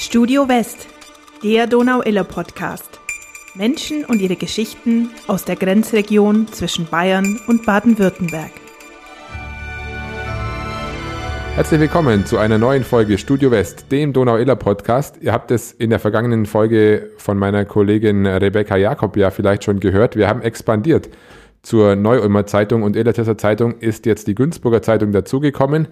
Studio West, der Donau-Iller-Podcast. Menschen und ihre Geschichten aus der Grenzregion zwischen Bayern und Baden-Württemberg. Herzlich willkommen zu einer neuen Folge Studio West, dem Donau-Iller-Podcast. Ihr habt es in der vergangenen Folge von meiner Kollegin Rebecca Jakob ja vielleicht schon gehört. Wir haben expandiert. Zur Neu-Ulmer Zeitung und Illertesser Zeitung ist jetzt die Günzburger Zeitung dazugekommen.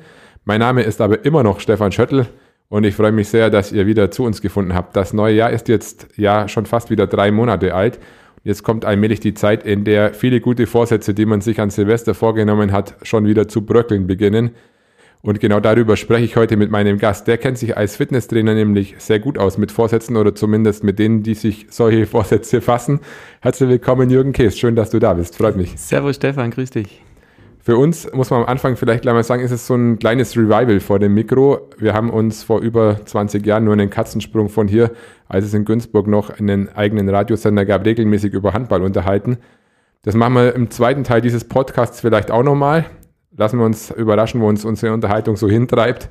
Mein Name ist aber immer noch Stefan Schöttl. Und ich freue mich sehr, dass ihr wieder zu uns gefunden habt. Das neue Jahr ist jetzt ja schon fast wieder drei Monate alt. Jetzt kommt allmählich die Zeit, in der viele gute Vorsätze, die man sich an Silvester vorgenommen hat, schon wieder zu bröckeln beginnen. Und genau darüber spreche ich heute mit meinem Gast. Der kennt sich als Fitnesstrainer nämlich sehr gut aus mit Vorsätzen oder zumindest mit denen, die sich solche Vorsätze fassen. Herzlich willkommen, Jürgen Kees. Schön, dass du da bist. Freut mich. Servus, Stefan. Grüß dich. Für uns muss man am Anfang vielleicht gleich mal sagen, ist es so ein kleines Revival vor dem Mikro. Wir haben uns vor über 20 Jahren nur einen Katzensprung von hier, als es in Günzburg noch einen eigenen Radiosender gab, regelmäßig über Handball unterhalten. Das machen wir im zweiten Teil dieses Podcasts vielleicht auch nochmal. Lassen wir uns überraschen, wo uns unsere Unterhaltung so hintreibt.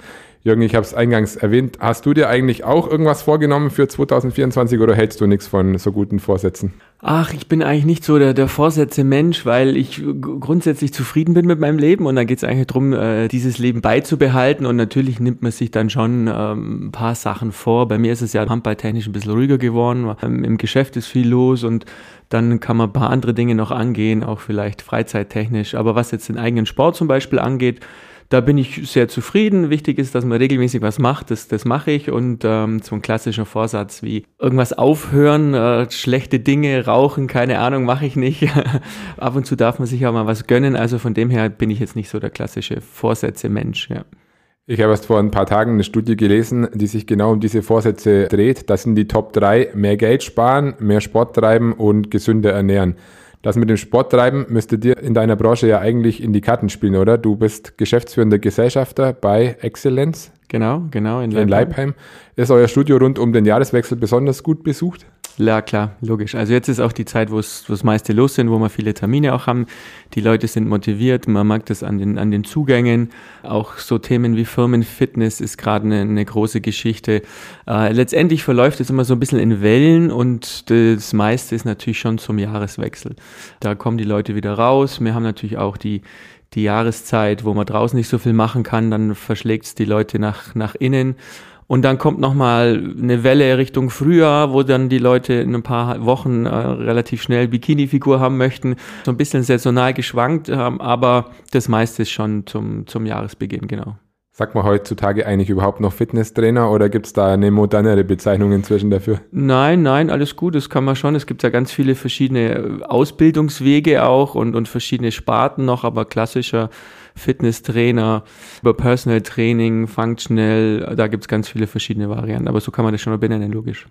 Jürgen, ich habe es eingangs erwähnt. Hast du dir eigentlich auch irgendwas vorgenommen für 2024 oder hältst du nichts von so guten Vorsätzen? Ach, ich bin eigentlich nicht so der, der Vorsätze-Mensch, weil ich grundsätzlich zufrieden bin mit meinem Leben und dann geht es eigentlich darum, äh, dieses Leben beizubehalten und natürlich nimmt man sich dann schon ähm, ein paar Sachen vor. Bei mir ist es ja handballtechnisch ein bisschen ruhiger geworden, ähm, im Geschäft ist viel los und dann kann man ein paar andere Dinge noch angehen, auch vielleicht freizeittechnisch. Aber was jetzt den eigenen Sport zum Beispiel angeht, da bin ich sehr zufrieden. Wichtig ist, dass man regelmäßig was macht. Das, das mache ich. Und ähm, so ein klassischer Vorsatz wie irgendwas aufhören, äh, schlechte Dinge, rauchen, keine Ahnung, mache ich nicht. Ab und zu darf man sich auch mal was gönnen. Also von dem her bin ich jetzt nicht so der klassische Vorsätze-Mensch. Ja. Ich habe erst vor ein paar Tagen eine Studie gelesen, die sich genau um diese Vorsätze dreht. Das sind die Top 3. Mehr Geld sparen, mehr Sport treiben und gesünder ernähren. Das mit dem Sport treiben müsste dir in deiner Branche ja eigentlich in die Karten spielen, oder? Du bist geschäftsführender Gesellschafter bei Excellence. Genau, genau, in Leipheim. in Leipheim. Ist euer Studio rund um den Jahreswechsel besonders gut besucht? Ja, klar, logisch. Also jetzt ist auch die Zeit, wo es das meiste los sind, wo wir viele Termine auch haben. Die Leute sind motiviert, man mag das an den, an den Zugängen. Auch so Themen wie Firmenfitness ist gerade eine, eine große Geschichte. Äh, letztendlich verläuft es immer so ein bisschen in Wellen und das meiste ist natürlich schon zum Jahreswechsel. Da kommen die Leute wieder raus. Wir haben natürlich auch die die Jahreszeit, wo man draußen nicht so viel machen kann, dann verschlägt es die Leute nach, nach innen. Und dann kommt nochmal eine Welle Richtung Frühjahr, wo dann die Leute in ein paar Wochen äh, relativ schnell Bikini-Figur haben möchten. So ein bisschen saisonal geschwankt, ähm, aber das meiste ist schon zum, zum Jahresbeginn, genau. Sagt man heutzutage eigentlich überhaupt noch Fitnesstrainer oder gibt es da eine modernere Bezeichnung inzwischen dafür? Nein, nein, alles gut, das kann man schon. Es gibt ja ganz viele verschiedene Ausbildungswege auch und, und verschiedene Sparten noch, aber klassischer Fitnesstrainer, über Personal Training, Functional, da gibt es ganz viele verschiedene Varianten, aber so kann man das schon benennen, logisch.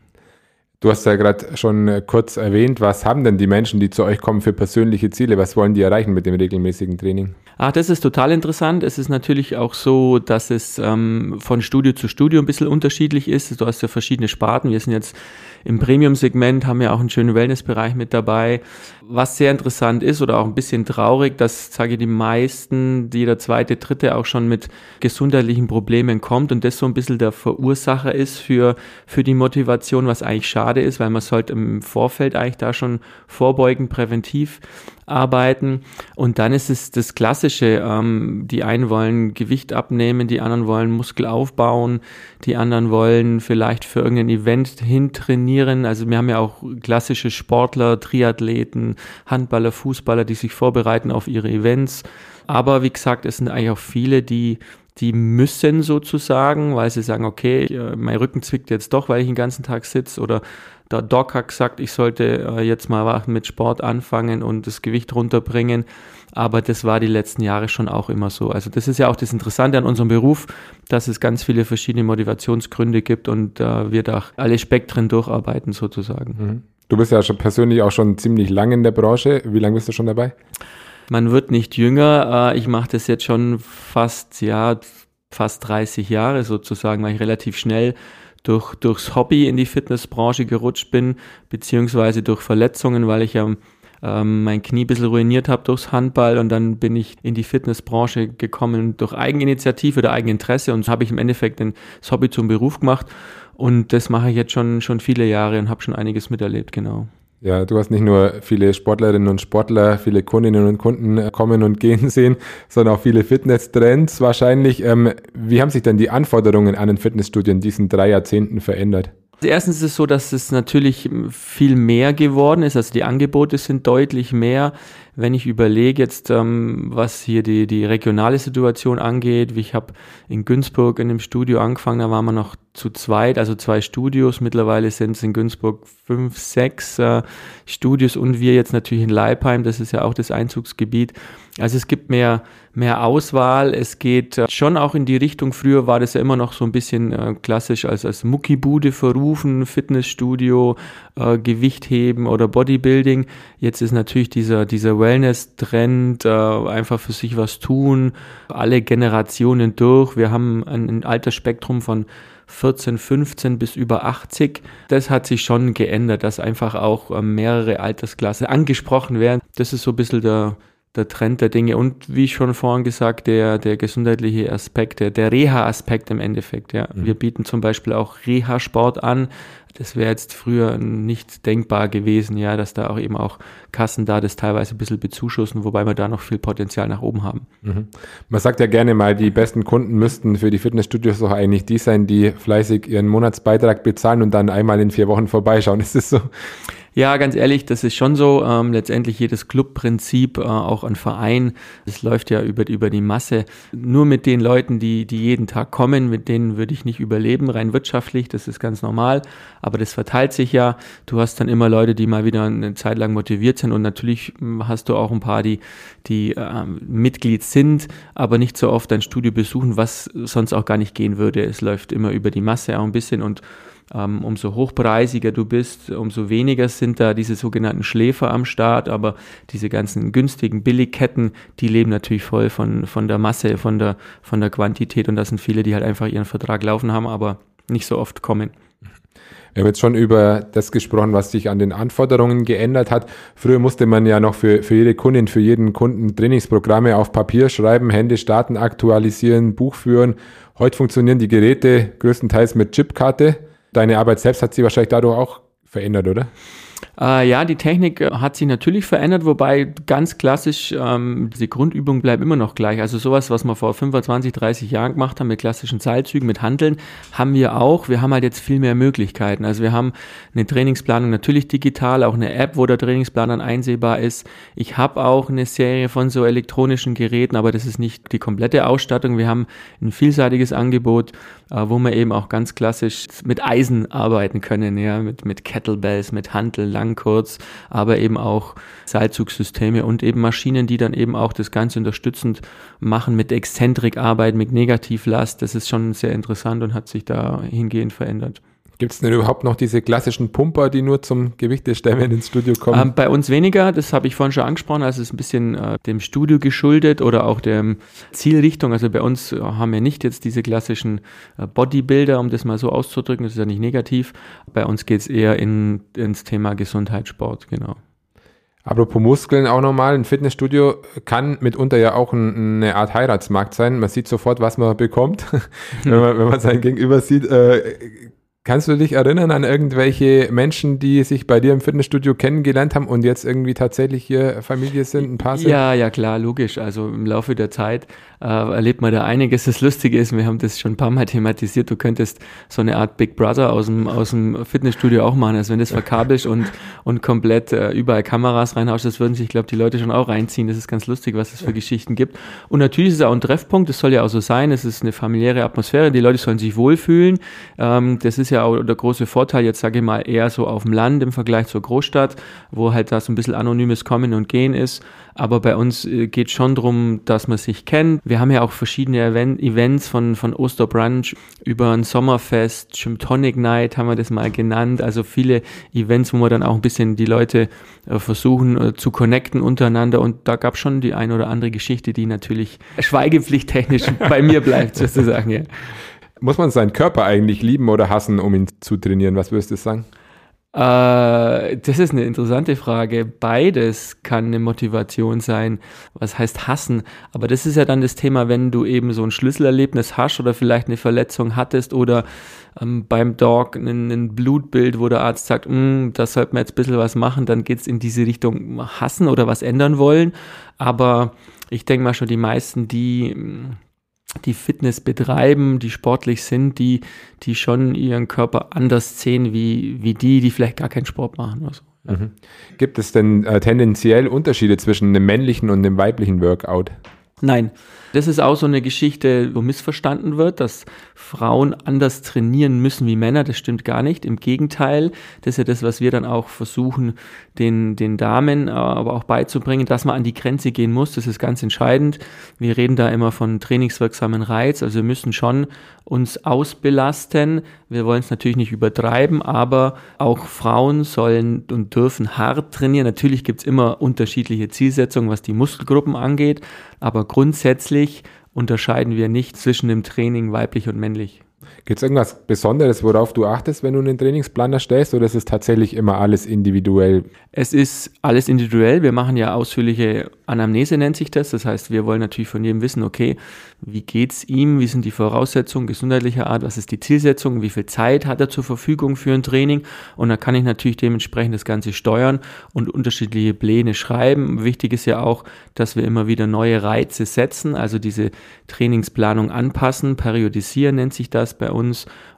Du hast ja gerade schon äh, kurz erwähnt, was haben denn die Menschen, die zu euch kommen, für persönliche Ziele? Was wollen die erreichen mit dem regelmäßigen Training? Ach, das ist total interessant. Es ist natürlich auch so, dass es ähm, von Studio zu Studio ein bisschen unterschiedlich ist. Du hast ja verschiedene Sparten. Wir sind jetzt im Premium-Segment haben wir auch einen schönen Wellness-Bereich mit dabei. Was sehr interessant ist oder auch ein bisschen traurig, dass, sage ich, die meisten, jeder zweite, dritte auch schon mit gesundheitlichen Problemen kommt und das so ein bisschen der Verursacher ist für, für die Motivation, was eigentlich schade ist, weil man sollte im Vorfeld eigentlich da schon vorbeugend präventiv arbeiten. Und dann ist es das Klassische. Ähm, die einen wollen Gewicht abnehmen, die anderen wollen Muskel aufbauen, die anderen wollen vielleicht für irgendein Event hintrainieren. Also wir haben ja auch klassische Sportler, Triathleten, Handballer, Fußballer, die sich vorbereiten auf ihre Events. Aber wie gesagt, es sind eigentlich auch viele, die die müssen sozusagen, weil sie sagen, okay, äh, mein Rücken zwickt jetzt doch, weil ich den ganzen Tag sitze oder der Doc hat gesagt, ich sollte äh, jetzt mal mit Sport anfangen und das Gewicht runterbringen. Aber das war die letzten Jahre schon auch immer so. Also das ist ja auch das Interessante an unserem Beruf, dass es ganz viele verschiedene Motivationsgründe gibt und äh, wir da alle Spektren durcharbeiten sozusagen. Mhm. Du bist ja persönlich auch schon ziemlich lange in der Branche. Wie lange bist du schon dabei? Man wird nicht jünger. Äh, ich mache das jetzt schon fast, ja, fast 30 Jahre sozusagen, weil ich relativ schnell durch, durchs Hobby in die Fitnessbranche gerutscht bin, beziehungsweise durch Verletzungen, weil ich ja ähm, mein Knie ein bisschen ruiniert habe durchs Handball und dann bin ich in die Fitnessbranche gekommen durch Eigeninitiative oder Eigeninteresse und habe ich im Endeffekt das Hobby zum Beruf gemacht und das mache ich jetzt schon, schon viele Jahre und habe schon einiges miterlebt, genau. Ja, du hast nicht nur viele Sportlerinnen und Sportler, viele Kundinnen und Kunden kommen und gehen sehen, sondern auch viele Fitnesstrends wahrscheinlich. Ähm, wie haben sich denn die Anforderungen an den Fitnessstudio in diesen drei Jahrzehnten verändert? Erstens ist es so, dass es natürlich viel mehr geworden ist. Also die Angebote sind deutlich mehr. Wenn ich überlege jetzt, ähm, was hier die, die regionale Situation angeht, wie ich habe in Günzburg in dem Studio angefangen, da waren wir noch zu zweit, also zwei Studios. Mittlerweile sind es in Günzburg fünf, sechs äh, Studios und wir jetzt natürlich in Leipheim, das ist ja auch das Einzugsgebiet. Also es gibt mehr, mehr Auswahl. Es geht äh, schon auch in die Richtung, früher war das ja immer noch so ein bisschen äh, klassisch als, als Muckibude verrufen, Fitnessstudio, äh, Gewichtheben oder Bodybuilding. Jetzt ist natürlich dieser, dieser Wellness-Trend, äh, einfach für sich was tun, alle Generationen durch. Wir haben ein, ein Altersspektrum von 14, 15 bis über 80. Das hat sich schon geändert, dass einfach auch äh, mehrere Altersklassen angesprochen werden. Das ist so ein bisschen der, der Trend der Dinge und wie ich schon vorhin gesagt, der, der gesundheitliche Aspekt, der, der Reha-Aspekt im Endeffekt. Ja. Mhm. Wir bieten zum Beispiel auch Reha-Sport an. Das wäre jetzt früher nicht denkbar gewesen, ja, dass da auch eben auch Kassen da das teilweise ein bisschen bezuschussen, wobei wir da noch viel Potenzial nach oben haben. Mhm. Man sagt ja gerne mal, die besten Kunden müssten für die Fitnessstudios doch eigentlich die sein, die fleißig ihren Monatsbeitrag bezahlen und dann einmal in vier Wochen vorbeischauen. Ist das so? Ja, ganz ehrlich, das ist schon so. Ähm, letztendlich jedes Clubprinzip, äh, auch ein Verein, das läuft ja über, über die Masse. Nur mit den Leuten, die, die jeden Tag kommen, mit denen würde ich nicht überleben, rein wirtschaftlich, das ist ganz normal. Aber das verteilt sich ja. Du hast dann immer Leute, die mal wieder eine Zeit lang motiviert sind und natürlich hm, hast du auch ein paar, die, die äh, Mitglied sind, aber nicht so oft dein Studio besuchen, was sonst auch gar nicht gehen würde. Es läuft immer über die Masse auch ein bisschen und ähm, umso hochpreisiger du bist, umso weniger sind da diese sogenannten Schläfer am Start, aber diese ganzen günstigen Billigketten, die leben natürlich voll von, von der Masse, von der, von der Quantität und das sind viele, die halt einfach ihren Vertrag laufen haben, aber nicht so oft kommen. Wir haben jetzt schon über das gesprochen, was sich an den Anforderungen geändert hat. Früher musste man ja noch für, für jede Kundin, für jeden Kunden Trainingsprogramme auf Papier schreiben, Hände starten, aktualisieren, Buch führen. Heute funktionieren die Geräte größtenteils mit Chipkarte deine Arbeit selbst hat sich wahrscheinlich dadurch auch verändert, oder? Äh, ja, die Technik äh, hat sich natürlich verändert, wobei ganz klassisch ähm, diese Grundübung bleibt immer noch gleich. Also sowas, was wir vor 25, 30 Jahren gemacht haben mit klassischen Seilzügen, mit Handeln, haben wir auch. Wir haben halt jetzt viel mehr Möglichkeiten. Also wir haben eine Trainingsplanung natürlich digital, auch eine App, wo der Trainingsplan dann einsehbar ist. Ich habe auch eine Serie von so elektronischen Geräten, aber das ist nicht die komplette Ausstattung. Wir haben ein vielseitiges Angebot, äh, wo wir eben auch ganz klassisch mit Eisen arbeiten können, ja, mit, mit Kettlebells, mit Handeln lang, kurz, aber eben auch Seilzugsysteme und eben Maschinen, die dann eben auch das Ganze unterstützend machen mit Exzentrikarbeit, mit Negativlast. Das ist schon sehr interessant und hat sich da hingehend verändert. Gibt es denn überhaupt noch diese klassischen Pumper, die nur zum Gewichtestemmen ins Studio kommen? Ähm, bei uns weniger, das habe ich vorhin schon angesprochen. Also es ist ein bisschen äh, dem Studio geschuldet oder auch der Zielrichtung. Also bei uns haben wir nicht jetzt diese klassischen äh, Bodybuilder, um das mal so auszudrücken. Das ist ja nicht negativ. Bei uns geht es eher in, ins Thema Gesundheitssport, genau. Apropos Muskeln auch nochmal, ein Fitnessstudio kann mitunter ja auch ein, eine Art Heiratsmarkt sein. Man sieht sofort, was man bekommt, wenn, man, wenn man sein Gegenüber sieht. Äh, Kannst du dich erinnern an irgendwelche Menschen, die sich bei dir im Fitnessstudio kennengelernt haben und jetzt irgendwie tatsächlich hier Familie sind, ein paar sind? Ja, ja, klar, logisch. Also im Laufe der Zeit äh, erlebt man da einiges. Das Lustige ist, wir haben das schon ein paar Mal thematisiert, du könntest so eine Art Big Brother aus dem, aus dem Fitnessstudio auch machen. Also wenn das verkabelst und, und komplett äh, überall Kameras reinhaust, das würden sich, glaube die Leute schon auch reinziehen. Das ist ganz lustig, was es für Geschichten gibt. Und natürlich ist es auch ein Treffpunkt, das soll ja auch so sein. Es ist eine familiäre Atmosphäre, die Leute sollen sich wohlfühlen. Ähm, das ist ja auch der große Vorteil, jetzt sage ich mal, eher so auf dem Land im Vergleich zur Großstadt, wo halt da so ein bisschen anonymes Kommen und Gehen ist. Aber bei uns äh, geht schon darum, dass man sich kennt. Wir haben ja auch verschiedene Event Events von, von Osterbrunch über ein Sommerfest, Gym Tonic Night haben wir das mal genannt. Also viele Events, wo wir dann auch ein bisschen die Leute äh, versuchen äh, zu connecten untereinander. Und da gab es schon die ein oder andere Geschichte, die natürlich schweigepflichttechnisch bei mir bleibt, sozusagen. Ja. Muss man seinen Körper eigentlich lieben oder hassen, um ihn zu trainieren? Was würdest du sagen? Äh, das ist eine interessante Frage. Beides kann eine Motivation sein. Was heißt hassen? Aber das ist ja dann das Thema, wenn du eben so ein Schlüsselerlebnis hast oder vielleicht eine Verletzung hattest oder ähm, beim Dog ein, ein, Blutbild, wo der Arzt sagt, mm, da sollte man jetzt ein bisschen was machen, dann geht es in diese Richtung hassen oder was ändern wollen. Aber ich denke mal schon, die meisten, die die Fitness betreiben, die sportlich sind, die, die schon ihren Körper anders sehen wie, wie die, die vielleicht gar keinen Sport machen. Oder so. Mhm. Gibt es denn äh, tendenziell Unterschiede zwischen einem männlichen und einem weiblichen Workout? Nein, das ist auch so eine Geschichte, wo missverstanden wird, dass Frauen anders trainieren müssen wie Männer. Das stimmt gar nicht. Im Gegenteil, das ist ja das, was wir dann auch versuchen, den, den Damen äh, aber auch beizubringen, dass man an die Grenze gehen muss. Das ist ganz entscheidend. Wir reden da immer von trainingswirksamen Reiz. Also wir müssen schon uns ausbelasten. Wir wollen es natürlich nicht übertreiben, aber auch Frauen sollen und dürfen hart trainieren. Natürlich gibt es immer unterschiedliche Zielsetzungen, was die Muskelgruppen angeht, aber grundsätzlich unterscheiden wir nicht zwischen dem Training weiblich und männlich. Gibt es irgendwas Besonderes, worauf du achtest, wenn du einen Trainingsplan erstellst, oder ist es tatsächlich immer alles individuell? Es ist alles individuell. Wir machen ja ausführliche Anamnese, nennt sich das. Das heißt, wir wollen natürlich von jedem wissen, okay, wie geht es ihm, wie sind die Voraussetzungen gesundheitlicher Art, was ist die Zielsetzung, wie viel Zeit hat er zur Verfügung für ein Training und da kann ich natürlich dementsprechend das Ganze steuern und unterschiedliche Pläne schreiben. Wichtig ist ja auch, dass wir immer wieder neue Reize setzen, also diese Trainingsplanung anpassen, periodisieren nennt sich das bei uns,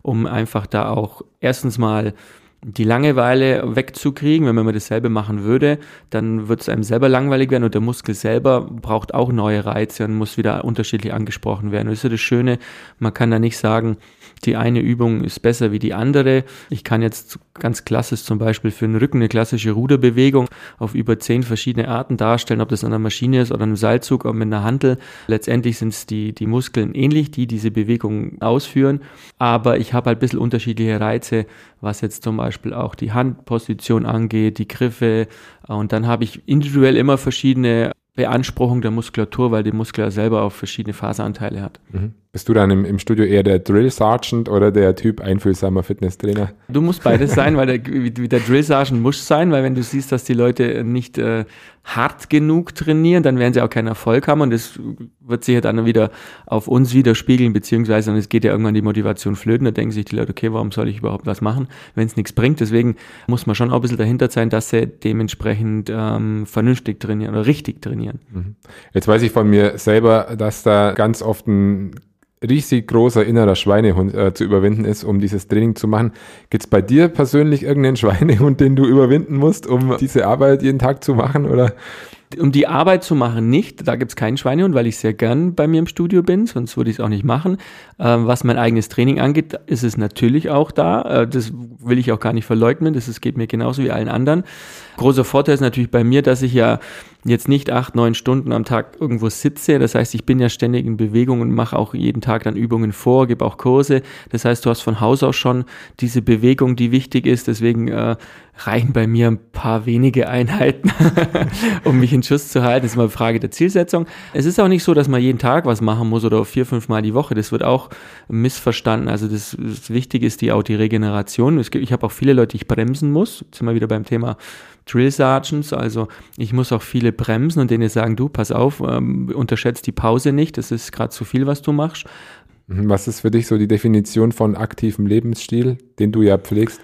um einfach da auch erstens mal die Langeweile wegzukriegen. Wenn man dasselbe machen würde, dann wird es einem selber langweilig werden und der Muskel selber braucht auch neue Reize und muss wieder unterschiedlich angesprochen werden. Das ist ja das Schöne, man kann da nicht sagen, die eine Übung ist besser wie die andere. Ich kann jetzt ganz klassisch zum Beispiel für den Rücken eine klassische Ruderbewegung auf über zehn verschiedene Arten darstellen, ob das an einer Maschine ist oder einem Seilzug oder mit einer Hantel. Letztendlich sind es die, die Muskeln ähnlich, die diese Bewegung ausführen, aber ich habe halt ein bisschen unterschiedliche Reize, was jetzt zum Beispiel auch die Handposition angeht, die Griffe und dann habe ich individuell immer verschiedene Beanspruchung der Muskulatur, weil die Muskel ja selber auch verschiedene Faseranteile hat. Mhm. Bist du dann im, im, Studio eher der Drill Sergeant oder der Typ einfühlsamer Fitnesstrainer? Du musst beides sein, weil der, wie, der Drill Sergeant muss sein, weil wenn du siehst, dass die Leute nicht äh, hart genug trainieren, dann werden sie auch keinen Erfolg haben und das wird sich ja dann wieder auf uns widerspiegeln, beziehungsweise dann geht ja irgendwann die Motivation flöten, da denken sich die Leute, okay, warum soll ich überhaupt was machen, wenn es nichts bringt. Deswegen muss man schon auch ein bisschen dahinter sein, dass sie dementsprechend ähm, vernünftig trainieren oder richtig trainieren. Mhm. Jetzt weiß ich von mir selber, dass da ganz oft ein riesig großer innerer Schweinehund äh, zu überwinden ist, um dieses Training zu machen. Gibt es bei dir persönlich irgendeinen Schweinehund, den du überwinden musst, um diese Arbeit jeden Tag zu machen? Oder um die Arbeit zu machen, nicht. Da gibt es keinen Schweinehund, weil ich sehr gern bei mir im Studio bin, sonst würde ich es auch nicht machen. Ähm, was mein eigenes Training angeht, ist es natürlich auch da. Äh, das will ich auch gar nicht verleugnen. Das ist, geht mir genauso wie allen anderen. Großer Vorteil ist natürlich bei mir, dass ich ja jetzt nicht acht, neun Stunden am Tag irgendwo sitze. Das heißt, ich bin ja ständig in Bewegung und mache auch jeden Tag dann Übungen vor, gebe auch Kurse. Das heißt, du hast von Haus aus schon diese Bewegung, die wichtig ist. Deswegen äh, reichen bei mir ein paar wenige Einheiten, um mich in Schuss zu halten. Das ist mal eine Frage der Zielsetzung. Es ist auch nicht so, dass man jeden Tag was machen muss oder vier, fünf Mal die Woche. Das wird auch missverstanden. Also das, das Wichtige ist die, auch die Regeneration. Gibt, ich habe auch viele Leute, die ich bremsen muss. Jetzt sind wir wieder beim Thema Drill Sergeants, also ich muss auch viele bremsen und denen sagen, du, pass auf, ähm, unterschätzt die Pause nicht, das ist gerade zu viel, was du machst. Mhm, was ist für dich so die Definition von aktivem Lebensstil, den du ja pflegst?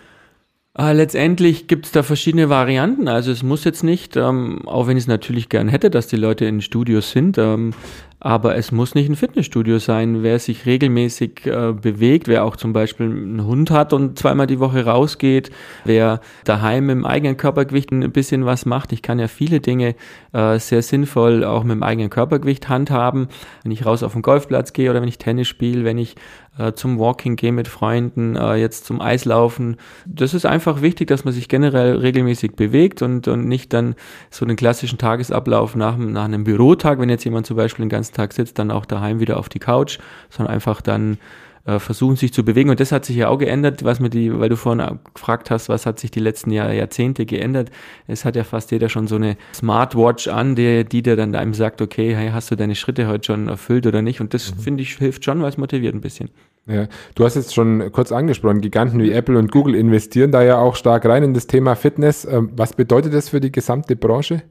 Äh, letztendlich gibt es da verschiedene Varianten. Also es muss jetzt nicht, ähm, auch wenn ich es natürlich gern hätte, dass die Leute in Studios sind, ähm, aber es muss nicht ein Fitnessstudio sein. Wer sich regelmäßig äh, bewegt, wer auch zum Beispiel einen Hund hat und zweimal die Woche rausgeht, wer daheim im eigenen Körpergewicht ein bisschen was macht. Ich kann ja viele Dinge äh, sehr sinnvoll auch mit dem eigenen Körpergewicht handhaben. Wenn ich raus auf den Golfplatz gehe oder wenn ich Tennis spiele, wenn ich äh, zum Walking gehe mit Freunden, äh, jetzt zum Eislaufen. Das ist einfach wichtig, dass man sich generell regelmäßig bewegt und, und nicht dann so einen klassischen Tagesablauf nach, nach einem Bürotag, wenn jetzt jemand zum Beispiel den ganzen Tag sitzt, dann auch daheim wieder auf die Couch, sondern einfach dann äh, versuchen, sich zu bewegen. Und das hat sich ja auch geändert, was mir die, weil du vorhin gefragt hast, was hat sich die letzten Jahr, Jahrzehnte geändert. Es hat ja fast jeder schon so eine Smartwatch an, die, die dir dann einem sagt, okay, hey, hast du deine Schritte heute schon erfüllt oder nicht? Und das, mhm. finde ich, hilft schon, weil es motiviert ein bisschen. Ja, du hast jetzt schon kurz angesprochen, Giganten wie Apple und Google investieren da ja auch stark rein in das Thema Fitness. Ähm, was bedeutet das für die gesamte Branche?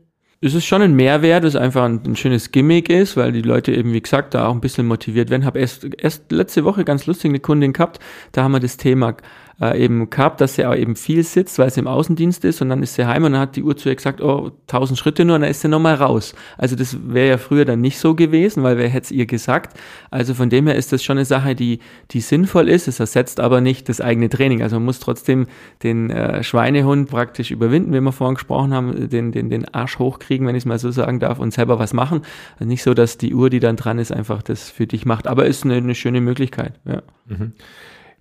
Es ist schon ein Mehrwert, es einfach ein, ein, schönes Gimmick ist, weil die Leute eben, wie gesagt, da auch ein bisschen motiviert werden. Habe erst, erst letzte Woche ganz lustig eine Kundin gehabt, da haben wir das Thema äh, eben gehabt, dass sie auch eben viel sitzt, weil sie im Außendienst ist und dann ist sie heim und dann hat die Uhr zu ihr gesagt, oh, 1000 Schritte nur und dann ist sie nochmal raus. Also das wäre ja früher dann nicht so gewesen, weil wer hätte es ihr gesagt? Also von dem her ist das schon eine Sache, die, die sinnvoll ist. Es ersetzt aber nicht das eigene Training. Also man muss trotzdem den äh, Schweinehund praktisch überwinden, wie wir vorhin gesprochen haben, den, den, den Arsch hochkriegen, wenn ich es mal so sagen darf, und selber was machen. Also nicht so, dass die Uhr, die dann dran ist, einfach das für dich macht. Aber ist eine, eine schöne Möglichkeit. Ja. Mhm.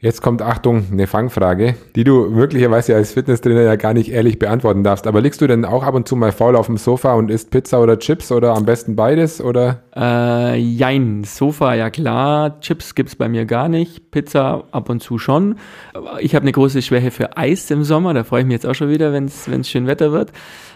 Jetzt kommt Achtung, eine Fangfrage, die du möglicherweise als Fitnesstrainer ja gar nicht ehrlich beantworten darfst. Aber liegst du denn auch ab und zu mal faul auf dem Sofa und isst Pizza oder Chips oder am besten beides oder? Äh, jein, Sofa ja klar, Chips gibt's bei mir gar nicht, Pizza ab und zu schon. Ich habe eine große Schwäche für Eis im Sommer, da freue ich mich jetzt auch schon wieder, wenn es schön Wetter wird.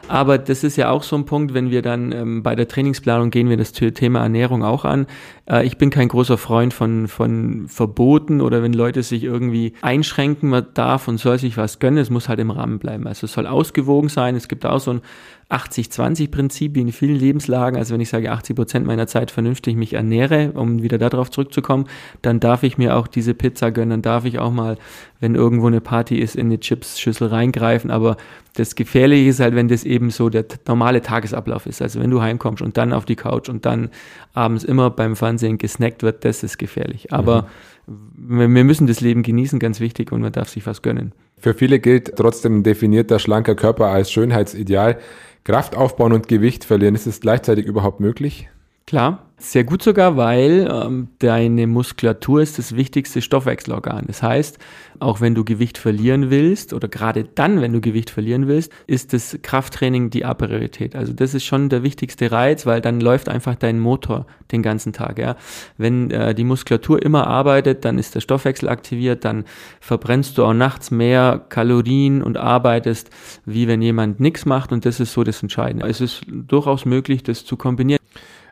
Aber das ist ja auch so ein Punkt, wenn wir dann ähm, bei der Trainingsplanung gehen wir das Thema Ernährung auch an. Äh, ich bin kein großer Freund von, von Verboten oder wenn Leute sich irgendwie einschränken, man darf und soll sich was gönnen, es muss halt im Rahmen bleiben. Also es soll ausgewogen sein. Es gibt auch so ein 80-20-Prinzip wie in vielen Lebenslagen. Also wenn ich sage, 80 Prozent meiner Zeit vernünftig mich ernähre, um wieder darauf zurückzukommen, dann darf ich mir auch diese Pizza gönnen, dann darf ich auch mal, wenn irgendwo eine Party ist, in eine Chips-Schüssel reingreifen. Aber das Gefährliche ist halt, wenn das eben so der normale Tagesablauf ist. Also wenn du heimkommst und dann auf die Couch und dann abends immer beim Fernsehen gesnackt wird, das ist gefährlich. Aber mhm. Wir müssen das Leben genießen, ganz wichtig, und man darf sich was gönnen. Für viele gilt trotzdem definierter schlanker Körper als Schönheitsideal. Kraft aufbauen und Gewicht verlieren, ist es gleichzeitig überhaupt möglich? Klar, sehr gut sogar, weil ähm, deine Muskulatur ist das wichtigste Stoffwechselorgan. Das heißt, auch wenn du Gewicht verlieren willst oder gerade dann, wenn du Gewicht verlieren willst, ist das Krafttraining die A-Priorität. Also das ist schon der wichtigste Reiz, weil dann läuft einfach dein Motor den ganzen Tag. Ja? Wenn äh, die Muskulatur immer arbeitet, dann ist der Stoffwechsel aktiviert, dann verbrennst du auch nachts mehr Kalorien und arbeitest, wie wenn jemand nichts macht und das ist so das Entscheidende. Es ist durchaus möglich, das zu kombinieren.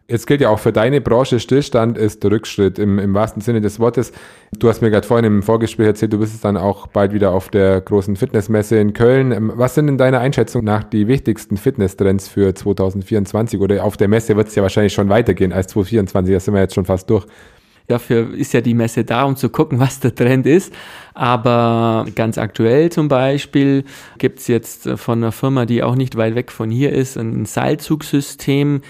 Jetzt gilt ja auch für deine Branche, Stillstand ist Rückschritt im, im wahrsten Sinne des Wortes. Du hast mir gerade vorhin im Vorgespräch erzählt, du bist dann auch bald wieder auf der großen Fitnessmesse in Köln. Ähm, was sind in deiner Einschätzung nach die wichtigsten Fitnesstrends für 2024? Oder auf der Messe wird es ja wahrscheinlich schon weitergehen als 2024, da sind wir jetzt schon fast durch. Dafür ist ja die Messe da, um zu gucken, was der Trend ist. Aber ganz aktuell zum Beispiel gibt es jetzt von einer Firma, die auch nicht weit weg von hier ist, ein Seilzugsystem,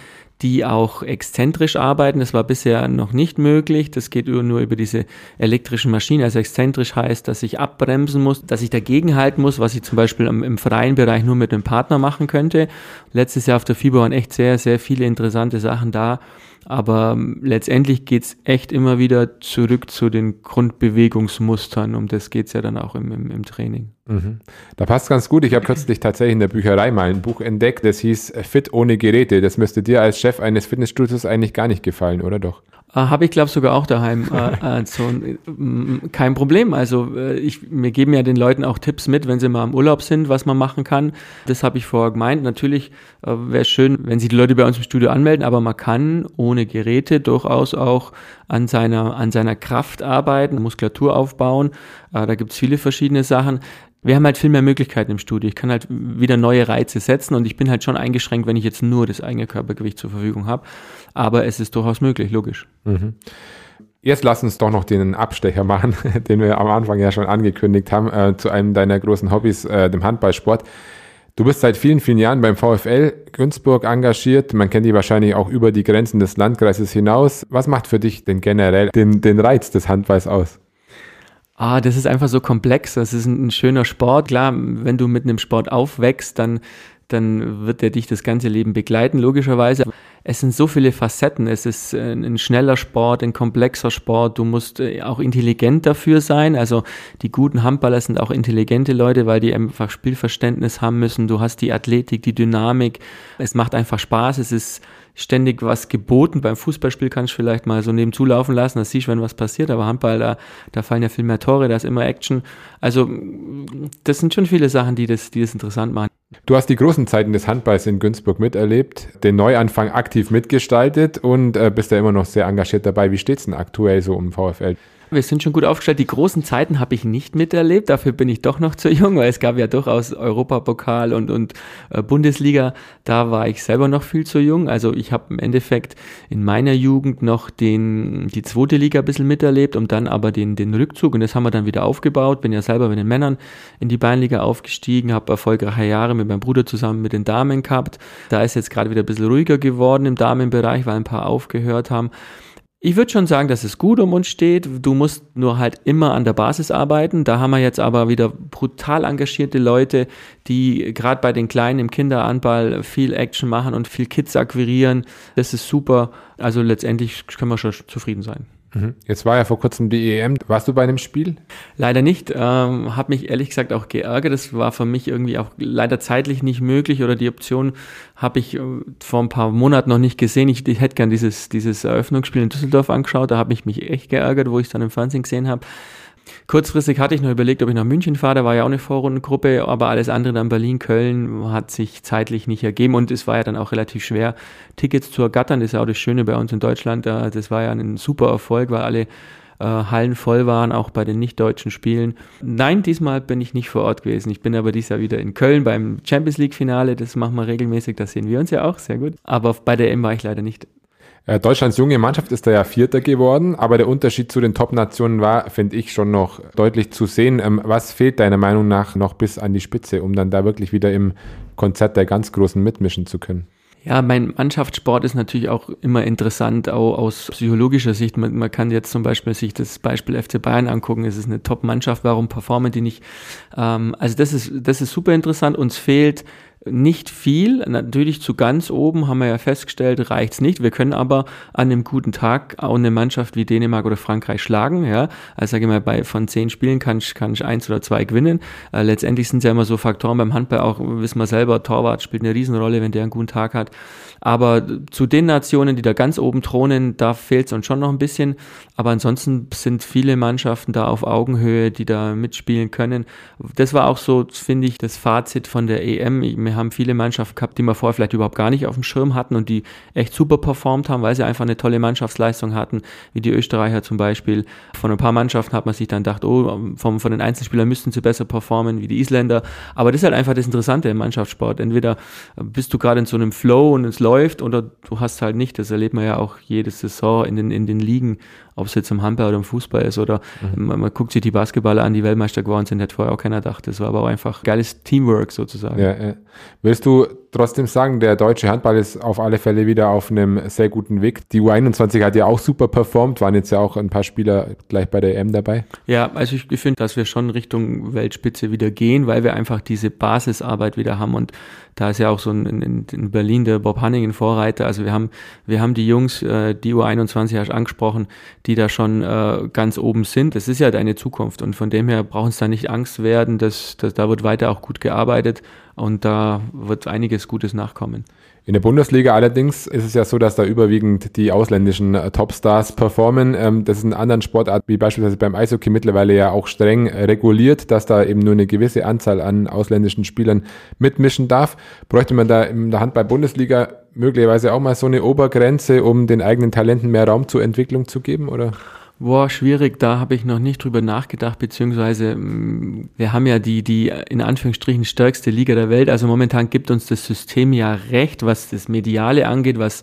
die auch exzentrisch arbeiten. Das war bisher noch nicht möglich. Das geht nur über diese elektrischen Maschinen. Also exzentrisch heißt, dass ich abbremsen muss, dass ich dagegen halten muss, was ich zum Beispiel im, im freien Bereich nur mit einem Partner machen könnte. Letztes Jahr auf der FIBO waren echt sehr, sehr viele interessante Sachen da. Aber ähm, letztendlich geht's echt immer wieder zurück zu den Grundbewegungsmustern. Um das geht's ja dann auch im, im, im Training. Mhm. Da passt ganz gut. Ich habe kürzlich tatsächlich in der Bücherei mal ein Buch entdeckt, das hieß Fit ohne Geräte. Das müsste dir als Chef eines Fitnessstudios eigentlich gar nicht gefallen, oder doch? Äh, Habe ich, glaube sogar auch daheim. Äh, äh, kein Problem. Also äh, ich, mir geben ja den Leuten auch Tipps mit, wenn sie mal im Urlaub sind, was man machen kann. Das habe ich vorher gemeint. Natürlich äh, wäre es schön, wenn sich die Leute bei uns im Studio anmelden, aber man kann ohne Geräte durchaus auch an seiner, an seiner Kraft arbeiten, Muskulatur aufbauen. Äh, da gibt es viele verschiedene Sachen wir haben halt viel mehr Möglichkeiten im Studio. Ich kann halt wieder neue Reize setzen und ich bin halt schon eingeschränkt, wenn ich jetzt nur das eigene Körpergewicht zur Verfügung habe. Aber es ist durchaus möglich, logisch. Mhm. Jetzt lass uns doch noch den Abstecher machen, den wir am Anfang ja schon angekündigt haben, äh, zu einem deiner großen Hobbys, äh, dem Handballsport. Du bist seit vielen, vielen Jahren beim VfL Günzburg engagiert. Man kennt dich wahrscheinlich auch über die Grenzen des Landkreises hinaus. Was macht für dich denn generell den, den Reiz des Handballs aus? Ah, das ist einfach so komplex. Das ist ein, ein, schöner Sport. Klar, wenn du mit einem Sport aufwächst, dann, dann wird er dich das ganze Leben begleiten, logischerweise. Es sind so viele Facetten. Es ist ein, ein schneller Sport, ein komplexer Sport. Du musst äh, auch intelligent dafür sein. Also die guten Handballer sind auch intelligente Leute, weil die einfach Spielverständnis haben müssen. Du hast die Athletik, die Dynamik. Es macht einfach Spaß. Es ist ständig was geboten. Beim Fußballspiel kannst du vielleicht mal so nebenzu laufen lassen, da siehst du, wenn was passiert, aber Handball, da, da fallen ja viel mehr Tore, da ist immer Action. Also das sind schon viele Sachen, die das, die das interessant machen. Du hast die großen Zeiten des Handballs in Günzburg miterlebt, den Neuanfang aktiv mitgestaltet und äh, bist da immer noch sehr engagiert dabei. Wie steht es denn aktuell so um VfL? Wir sind schon gut aufgestellt. Die großen Zeiten habe ich nicht miterlebt. Dafür bin ich doch noch zu jung, weil es gab ja durchaus Europapokal und, und äh, Bundesliga. Da war ich selber noch viel zu jung. Also ich habe im Endeffekt in meiner Jugend noch den, die zweite Liga ein bisschen miterlebt und dann aber den, den Rückzug. Und das haben wir dann wieder aufgebaut. Bin ja selber mit den Männern in die Bayernliga aufgestiegen, habe erfolgreiche Jahre mit meinem Bruder zusammen mit den Damen gehabt. Da ist jetzt gerade wieder ein bisschen ruhiger geworden im Damenbereich, weil ein paar aufgehört haben. Ich würde schon sagen, dass es gut um uns steht. Du musst nur halt immer an der Basis arbeiten. Da haben wir jetzt aber wieder brutal engagierte Leute, die gerade bei den Kleinen im Kinderanball viel Action machen und viel Kids akquirieren. Das ist super. Also letztendlich können wir schon zufrieden sein. Mhm. Jetzt war ja vor kurzem die EM. Warst du bei einem Spiel? Leider nicht. Ähm, habe mich ehrlich gesagt auch geärgert. Das war für mich irgendwie auch leider zeitlich nicht möglich oder die Option habe ich äh, vor ein paar Monaten noch nicht gesehen. Ich, ich hätte gern dieses, dieses Eröffnungsspiel in Düsseldorf angeschaut. Da habe ich mich echt geärgert, wo ich es dann im Fernsehen gesehen habe. Kurzfristig hatte ich noch überlegt, ob ich nach München fahre, da war ja auch eine Vorrundengruppe, aber alles andere dann Berlin, Köln hat sich zeitlich nicht ergeben und es war ja dann auch relativ schwer, Tickets zu ergattern. Das ist ja auch das Schöne bei uns in Deutschland. Das war ja ein super Erfolg, weil alle äh, Hallen voll waren, auch bei den nicht-deutschen Spielen. Nein, diesmal bin ich nicht vor Ort gewesen. Ich bin aber dieses Jahr wieder in Köln beim Champions League-Finale. Das machen wir regelmäßig, da sehen wir uns ja auch, sehr gut. Aber bei der M war ich leider nicht. Äh, Deutschlands junge Mannschaft ist da ja Vierter geworden, aber der Unterschied zu den Top-Nationen war, finde ich, schon noch deutlich zu sehen. Ähm, was fehlt deiner Meinung nach noch bis an die Spitze, um dann da wirklich wieder im Konzert der ganz Großen mitmischen zu können? Ja, mein Mannschaftssport ist natürlich auch immer interessant, auch aus psychologischer Sicht. Man, man, kann jetzt zum Beispiel sich das Beispiel FC Bayern angucken. Es ist eine Top-Mannschaft, warum performen die nicht? Ähm, also das ist, das ist super interessant. Uns fehlt nicht viel. Natürlich zu ganz oben haben wir ja festgestellt, reicht's nicht. Wir können aber an einem guten Tag auch eine Mannschaft wie Dänemark oder Frankreich schlagen. Ja, also sage ich mal, bei von zehn Spielen kann ich, kann ich eins oder zwei gewinnen. Äh, letztendlich sind es ja immer so Faktoren beim Handball auch, wissen wir selber, Torwart spielt eine Riesenrolle, wenn der einen guten Tag hat. Aber zu den Nationen, die da ganz oben thronen, da fehlt es uns schon noch ein bisschen. Aber ansonsten sind viele Mannschaften da auf Augenhöhe, die da mitspielen können. Das war auch so, finde ich, das Fazit von der EM. Haben viele Mannschaften gehabt, die wir vorher vielleicht überhaupt gar nicht auf dem Schirm hatten und die echt super performt haben, weil sie einfach eine tolle Mannschaftsleistung hatten, wie die Österreicher zum Beispiel. Von ein paar Mannschaften hat man sich dann gedacht, oh, vom, von den Einzelspielern müssten sie besser performen, wie die Isländer. Aber das ist halt einfach das Interessante im Mannschaftssport. Entweder bist du gerade in so einem Flow und es läuft läuft oder du hast halt nicht. Das erlebt man ja auch jede Saison in den, in den Ligen, ob es jetzt im Handball oder im Fußball ist oder mhm. man, man, guckt sich die Basketballer an, die Weltmeister geworden sind, hätte vorher auch keiner gedacht. Das war aber auch einfach geiles Teamwork sozusagen. Ja, ja. Willst du trotzdem sagen, der deutsche Handball ist auf alle Fälle wieder auf einem sehr guten Weg. Die U21 hat ja auch super performt, waren jetzt ja auch ein paar Spieler gleich bei der EM dabei. Ja, also ich finde, dass wir schon Richtung Weltspitze wieder gehen, weil wir einfach diese Basisarbeit wieder haben und da ist ja auch so ein, in, in Berlin der Bob Hanning ein Vorreiter. Also wir haben, wir haben die Jungs, äh, die U21 hast angesprochen, die da schon äh, ganz oben sind. Das ist ja deine Zukunft und von dem her brauchen es da nicht Angst werden, dass, dass da wird weiter auch gut gearbeitet und da wird einiges Gutes nachkommen. In der Bundesliga allerdings ist es ja so, dass da überwiegend die ausländischen äh, Topstars performen. Ähm, das ist in anderen Sportarten, wie beispielsweise beim Eishockey, mittlerweile ja auch streng reguliert, dass da eben nur eine gewisse Anzahl an ausländischen Spielern mitmischen darf. Bräuchte man da in der Handball-Bundesliga möglicherweise auch mal so eine Obergrenze, um den eigenen Talenten mehr Raum zur Entwicklung zu geben, oder? Boah, schwierig, da habe ich noch nicht drüber nachgedacht, beziehungsweise mm, wir haben ja die, die in Anführungsstrichen stärkste Liga der Welt. Also momentan gibt uns das System ja recht, was das Mediale angeht, was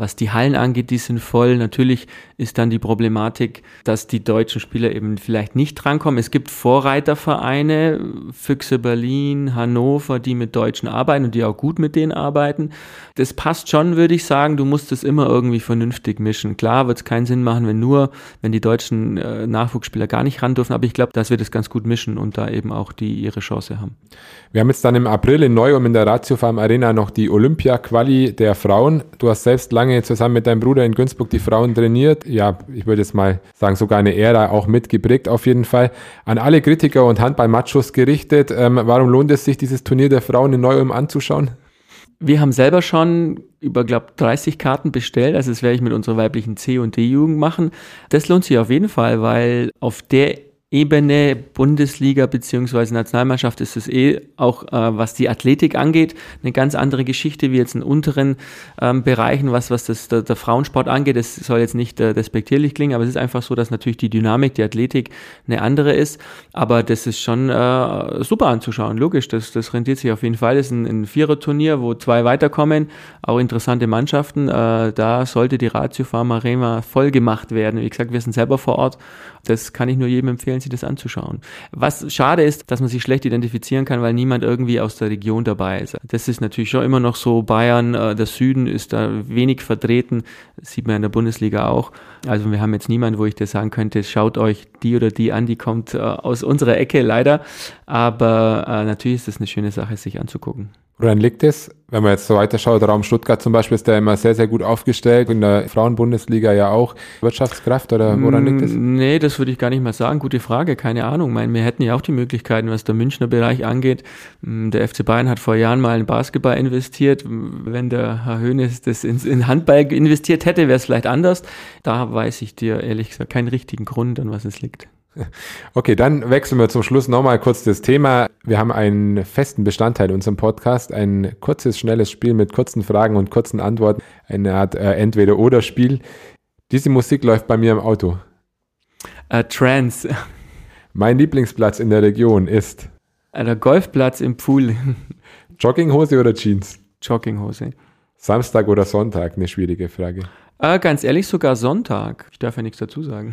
was die Hallen angeht, die sind voll. Natürlich ist dann die Problematik, dass die deutschen Spieler eben vielleicht nicht drankommen. Es gibt Vorreitervereine, Füchse Berlin, Hannover, die mit Deutschen arbeiten und die auch gut mit denen arbeiten. Das passt schon, würde ich sagen. Du musst es immer irgendwie vernünftig mischen. Klar wird es keinen Sinn machen, wenn nur, wenn die deutschen äh, Nachwuchsspieler gar nicht ran dürfen. Aber ich glaube, dass wir das ganz gut mischen und da eben auch die ihre Chance haben. Wir haben jetzt dann im April in Neu-Ulm in der Ratio Farm Arena noch die Olympia-Quali der Frauen. Du hast selbst lange lange zusammen mit deinem Bruder in Günzburg die Frauen trainiert. Ja, ich würde jetzt mal sagen, sogar eine Ära auch mitgeprägt auf jeden Fall. An alle Kritiker und Handball-Machos gerichtet. Ähm, warum lohnt es sich, dieses Turnier der Frauen in Neu-Ulm anzuschauen? Wir haben selber schon über, glaube 30 Karten bestellt. Also das werde ich mit unserer weiblichen C- und D-Jugend machen. Das lohnt sich auf jeden Fall, weil auf der Ebene, Bundesliga beziehungsweise Nationalmannschaft ist es eh auch, äh, was die Athletik angeht, eine ganz andere Geschichte wie jetzt in unteren ähm, Bereichen, was, was das, der, der, Frauensport angeht. Das soll jetzt nicht äh, despektierlich klingen, aber es ist einfach so, dass natürlich die Dynamik, die Athletik eine andere ist. Aber das ist schon äh, super anzuschauen, logisch. Das, das rentiert sich auf jeden Fall. Das ist ein, ein Viererturnier, wo zwei weiterkommen, auch interessante Mannschaften. Äh, da sollte die Ratio Pharma Rema voll gemacht werden. Wie gesagt, wir sind selber vor Ort. Das kann ich nur jedem empfehlen empfehlen, sich das anzuschauen. Was schade ist, dass man sich schlecht identifizieren kann, weil niemand irgendwie aus der Region dabei ist. Das ist natürlich schon immer noch so. Bayern, äh, der Süden ist da wenig vertreten. Das sieht man in der Bundesliga auch. Also wir haben jetzt niemanden, wo ich dir sagen könnte, schaut euch die oder die an, die kommt äh, aus unserer Ecke leider. Aber äh, natürlich ist es eine schöne Sache, sich anzugucken. Woran liegt es? Wenn man jetzt so weiterschaut, Raum Stuttgart zum Beispiel ist der immer sehr, sehr gut aufgestellt, in der Frauenbundesliga ja auch. Wirtschaftskraft oder woran liegt es? Mm, nee, das würde ich gar nicht mal sagen. Gute Frage, keine Ahnung. Ich meine, wir hätten ja auch die Möglichkeiten, was der Münchner Bereich angeht. Mm, der FC Bayern hat vor Jahren mal in Basketball investiert. Wenn der Herr Höhnes das in Handball investiert hätte, wäre es vielleicht anders. Da weiß ich dir ehrlich gesagt keinen richtigen Grund, an was es liegt. Okay, dann wechseln wir zum Schluss nochmal kurz das Thema. Wir haben einen festen Bestandteil in unserem Podcast, ein kurzes, schnelles Spiel mit kurzen Fragen und kurzen Antworten, eine Art äh, Entweder-Oder-Spiel. Diese Musik läuft bei mir im Auto. Uh, Trance. Mein Lieblingsplatz in der Region ist? Der Golfplatz im Pool. Jogginghose oder Jeans? Jogginghose. Samstag oder Sonntag? Eine schwierige Frage. Äh, ganz ehrlich, sogar Sonntag. Ich darf ja nichts dazu sagen.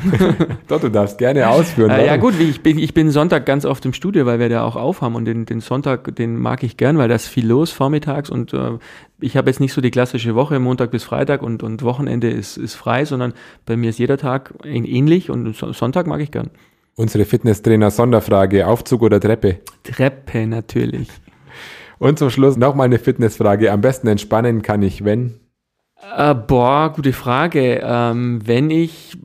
Doch, du darfst gerne ausführen. Äh, ja gut, ich bin, ich bin Sonntag ganz oft im Studio, weil wir da auch aufhaben und den, den Sonntag, den mag ich gern, weil da ist viel los vormittags und äh, ich habe jetzt nicht so die klassische Woche, Montag bis Freitag und, und Wochenende ist, ist frei, sondern bei mir ist jeder Tag ähnlich und Sonntag mag ich gern. Unsere Fitnesstrainer Sonderfrage, Aufzug oder Treppe? Treppe natürlich. Und zum Schluss nochmal eine Fitnessfrage. Am besten entspannen kann ich, wenn? Äh, boah, gute Frage. Ähm, wenn ich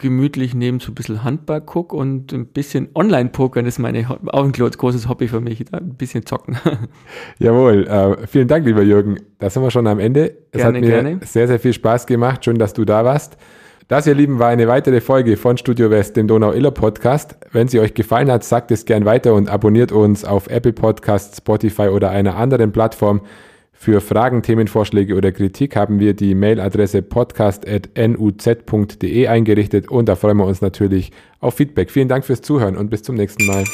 gemütlich neben so ein bisschen Handball gucke und ein bisschen Online-Pokern ist meine, auch ein großes Hobby für mich, ein bisschen zocken. Jawohl, äh, vielen Dank, lieber Jürgen. Da sind wir schon am Ende. Es gerne, hat mir gerne. sehr, sehr viel Spaß gemacht. Schön, dass du da warst. Das, ihr Lieben, war eine weitere Folge von Studio West, dem Donau-Iller-Podcast. Wenn sie euch gefallen hat, sagt es gern weiter und abonniert uns auf Apple Podcasts, Spotify oder einer anderen Plattform. Für Fragen, Themenvorschläge oder Kritik haben wir die Mailadresse podcast.nuz.de eingerichtet und da freuen wir uns natürlich auf Feedback. Vielen Dank fürs Zuhören und bis zum nächsten Mal.